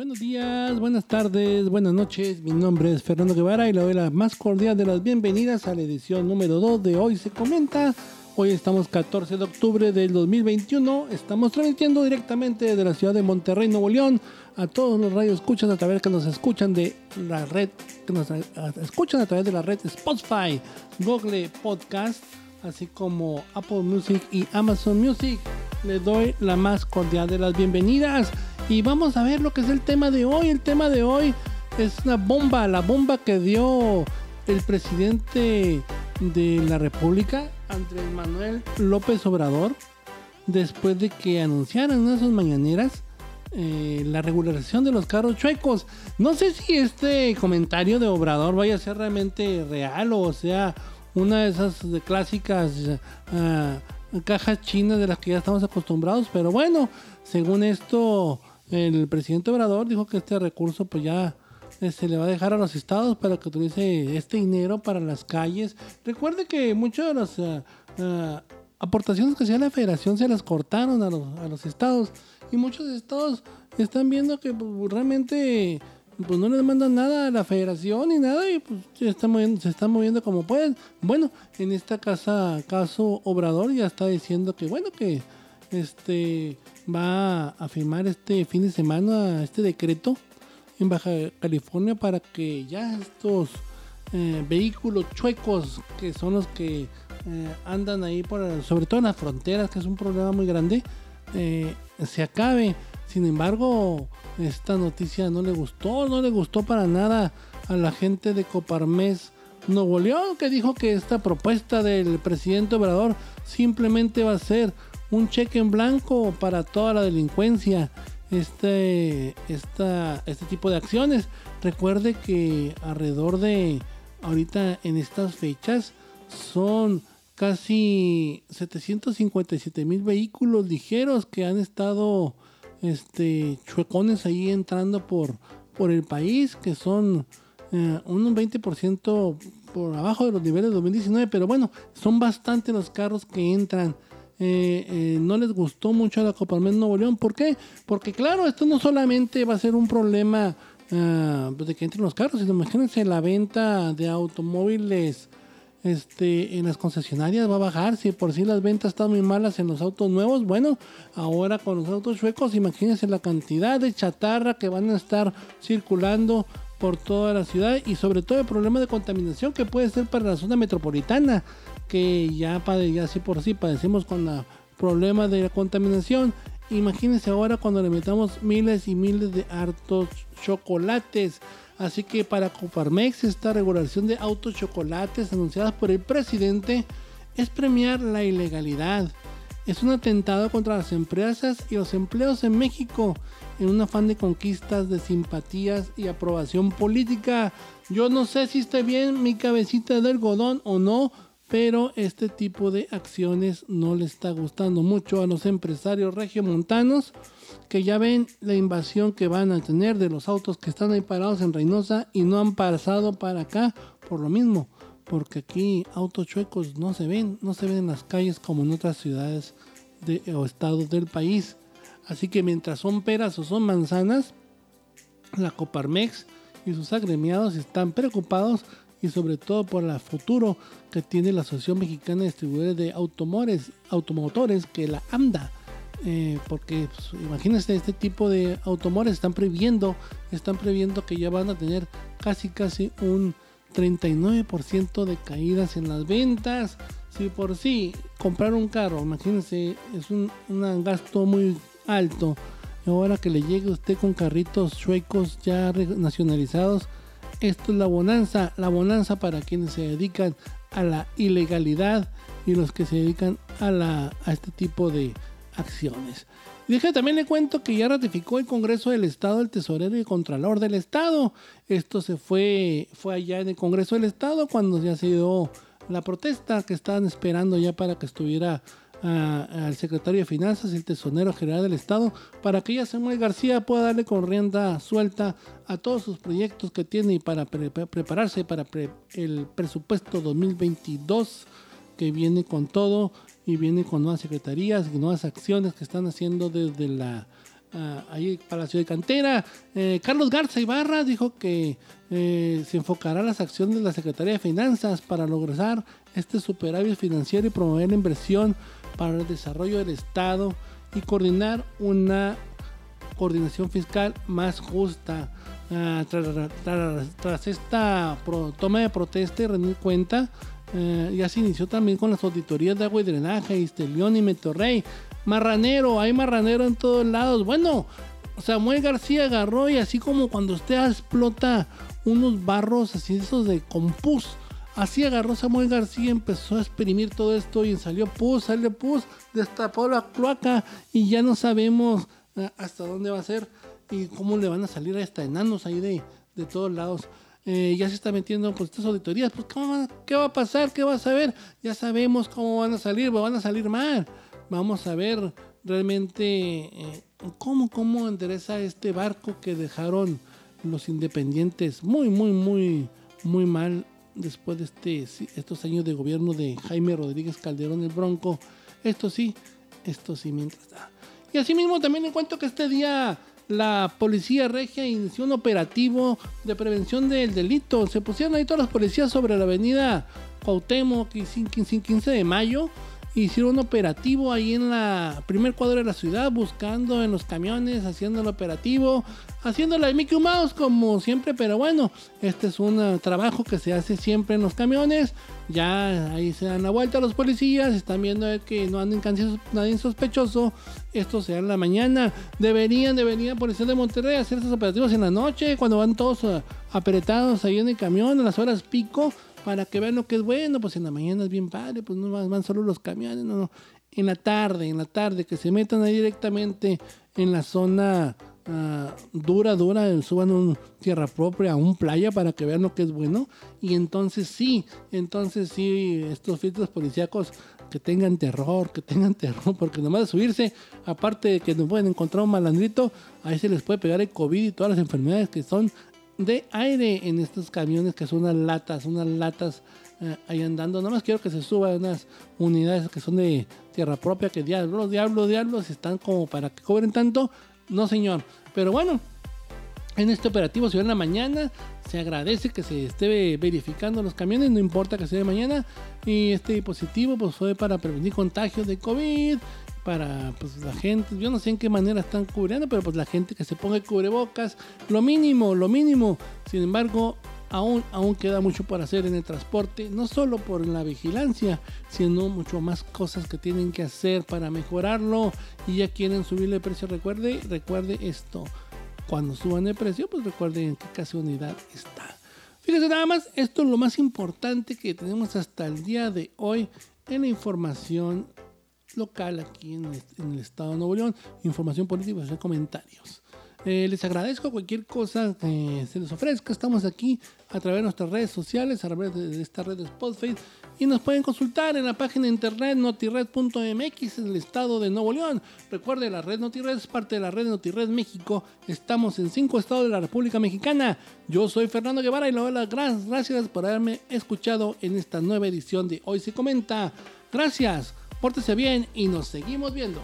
Buenos días, buenas tardes, buenas noches. Mi nombre es Fernando Guevara y le doy la más cordial de las bienvenidas a la edición número 2 de Hoy se comenta. Hoy estamos 14 de octubre del 2021. Estamos transmitiendo directamente de la ciudad de Monterrey, Nuevo León, a todos los radios escuchan a través que nos escuchan de la red, que nos escuchan a través de la red Spotify, Google Podcast, así como Apple Music y Amazon Music. Les doy la más cordial de las bienvenidas y vamos a ver lo que es el tema de hoy. El tema de hoy es una bomba, la bomba que dio el presidente de la República, Andrés Manuel López Obrador, después de que anunciaran en sus mañaneras eh, la regularización de los carros chuecos. No sé si este comentario de Obrador vaya a ser realmente real o sea una de esas clásicas ah, cajas chinas de las que ya estamos acostumbrados, pero bueno, según esto, el presidente Obrador dijo que este recurso pues ya se le va a dejar a los estados para que utilice este dinero para las calles. Recuerde que muchas de las ah, aportaciones que hacía la federación se las cortaron a los, a los estados y muchos estados están viendo que pues, realmente pues no les mandan nada a la federación ni nada y pues se están moviendo, se están moviendo como pueden. Bueno, en esta casa, caso Obrador ya está diciendo que bueno que este va a firmar este fin de semana este decreto en Baja California para que ya estos eh, vehículos chuecos que son los que eh, andan ahí por sobre todo en las fronteras que es un problema muy grande eh, se acabe. Sin embargo, esta noticia no le gustó, no le gustó para nada a la gente de Coparmes Nuevo León, que dijo que esta propuesta del presidente Obrador simplemente va a ser un cheque en blanco para toda la delincuencia. Este, esta, este tipo de acciones. Recuerde que alrededor de ahorita en estas fechas son casi 757 mil vehículos ligeros que han estado este, chuecones ahí entrando por, por el país, que son eh, un 20% por abajo de los niveles de 2019, pero bueno, son bastante los carros que entran. Eh, eh, no les gustó mucho la Coparmex Nuevo León. ¿Por qué? Porque claro, esto no solamente va a ser un problema ah, de que entren los carros, sino imagínense la venta de automóviles este, en las concesionarias va a bajar. Si por si las ventas están muy malas en los autos nuevos, bueno, ahora con los autos suecos, imagínense la cantidad de chatarra que van a estar circulando por toda la ciudad y sobre todo el problema de contaminación que puede ser para la zona metropolitana, que ya, ya por sí padecemos con el problema de la contaminación. Imagínense ahora cuando le metamos miles y miles de hartos chocolates Así que para Coparmex esta regulación de autos chocolates anunciada por el presidente es premiar la ilegalidad. Es un atentado contra las empresas y los empleos en México en un afán de conquistas de simpatías y aprobación política. Yo no sé si está bien mi cabecita de algodón o no, pero este tipo de acciones no le está gustando mucho a los empresarios regiomontanos que ya ven la invasión que van a tener de los autos que están ahí parados en Reynosa y no han pasado para acá por lo mismo, porque aquí autos chuecos no se ven, no se ven en las calles como en otras ciudades de, o estados del país. Así que mientras son peras o son manzanas, la Coparmex y sus agremiados están preocupados y sobre todo por el futuro que tiene la Asociación Mexicana de Distribuidores de Automotores, que la AMDA. Eh, porque pues, imagínense este tipo de automotores están previendo están previendo que ya van a tener casi casi un 39% de caídas en las ventas si por sí comprar un carro imagínense es un, un gasto muy alto ahora que le llegue usted con carritos suecos ya nacionalizados esto es la bonanza, la bonanza para quienes se dedican a la ilegalidad y los que se dedican a, la, a este tipo de acciones. Y también le cuento que ya ratificó el Congreso del Estado el tesorero y el contralor del Estado. Esto se fue, fue allá en el Congreso del Estado cuando ya se dio la protesta que estaban esperando ya para que estuviera al secretario de Finanzas y el tesorero general del Estado para que ya Samuel García pueda darle corrienda suelta a todos sus proyectos que tiene y para prepararse para el presupuesto 2022 que viene con todo y viene con nuevas secretarías y nuevas acciones que están haciendo desde la ah, ahí Palacio de Cantera. Eh, Carlos Garza Ibarra dijo que eh, se enfocará las acciones de la Secretaría de Finanzas para lograr este superávit financiero y promover la inversión para el desarrollo del Estado y coordinar una coordinación fiscal más justa. Ah, tras, esta toma de protesta y rendir cuenta, eh, ya se inició también con las auditorías de agua y drenaje, Istelión y Metorrey. Marranero, hay marranero en todos lados. Bueno, Samuel García agarró y así como cuando usted explota unos barros así esos de compus, así agarró Samuel García, empezó a exprimir todo esto y salió pus, salió pus, destapó la cloaca y ya no sabemos eh, hasta dónde va a ser y cómo le van a salir a esta enanos ahí de, de todos lados. Eh, ya se está metiendo pues estas auditorías, pues ¿qué va a pasar? ¿Qué va a saber? Ya sabemos cómo van a salir, van a salir mal. Vamos a ver realmente eh, cómo, cómo endereza este barco que dejaron los independientes muy, muy, muy, muy mal después de este, estos años de gobierno de Jaime Rodríguez Calderón el Bronco. Esto sí, esto sí mientras... Y asimismo también encuentro que este día la policía regia inició un operativo de prevención del delito. Se pusieron ahí todas las policías sobre la avenida Cuauhtémoc y 15 de mayo hicieron un operativo ahí en la primer cuadro de la ciudad, buscando en los camiones, haciendo el operativo, haciendo la de Mickey Mouse como siempre, pero bueno, este es un uh, trabajo que se hace siempre en los camiones. Ya ahí se dan la vuelta a los policías, están viendo que no anden nadie sospechoso. Esto sea en la mañana. Deberían, deberían, policías de Monterrey hacer esos operativos en la noche, cuando van todos uh, apretados ahí en el camión, a las horas pico para que vean lo que es bueno, pues en la mañana es bien padre, pues no van solo los camiones, no, no. En la tarde, en la tarde, que se metan ahí directamente en la zona ah, dura, dura, suban un tierra propia, a un playa para que vean lo que es bueno. Y entonces sí, entonces sí, estos filtros policíacos que tengan terror, que tengan terror, porque nomás de subirse, aparte de que no pueden encontrar un malandrito, ahí se les puede pegar el COVID y todas las enfermedades que son de aire en estos camiones que son unas latas, unas latas eh, ahí andando. Nada más quiero que se suban unas unidades que son de tierra propia, que diablos, diablos, diablos, están como para que cobren tanto. No, señor. Pero bueno, en este operativo se ve en la mañana. Se agradece que se esté verificando los camiones, no importa que sea de mañana. Y este dispositivo pues, fue para prevenir contagios de COVID para pues, la gente, yo no sé en qué manera están cubriendo, pero pues la gente que se ponga cubrebocas, lo mínimo, lo mínimo. Sin embargo, aún, aún queda mucho por hacer en el transporte, no solo por la vigilancia, sino mucho más cosas que tienen que hacer para mejorarlo y ya quieren subirle el precio. Recuerde, recuerde esto. Cuando suban el precio, pues recuerden en qué clase unidad está. Fíjense nada más, esto es lo más importante que tenemos hasta el día de hoy en la información local aquí en el, estado de Nuevo León. Información política comentarios. Eh, les agradezco cualquier cosa que se les ofrezca. Estamos aquí a través de nuestras redes sociales, a través de esta red de Spotify. Y nos pueden consultar en la página de internet notired.mx en el estado de Nuevo León. Recuerde, la red Notired es parte de la red Notired México. Estamos en cinco estados de la República Mexicana. Yo soy Fernando Guevara y le doy las gracias por haberme escuchado en esta nueva edición de Hoy se comenta. Gracias. Pórtese bien y nos seguimos viendo.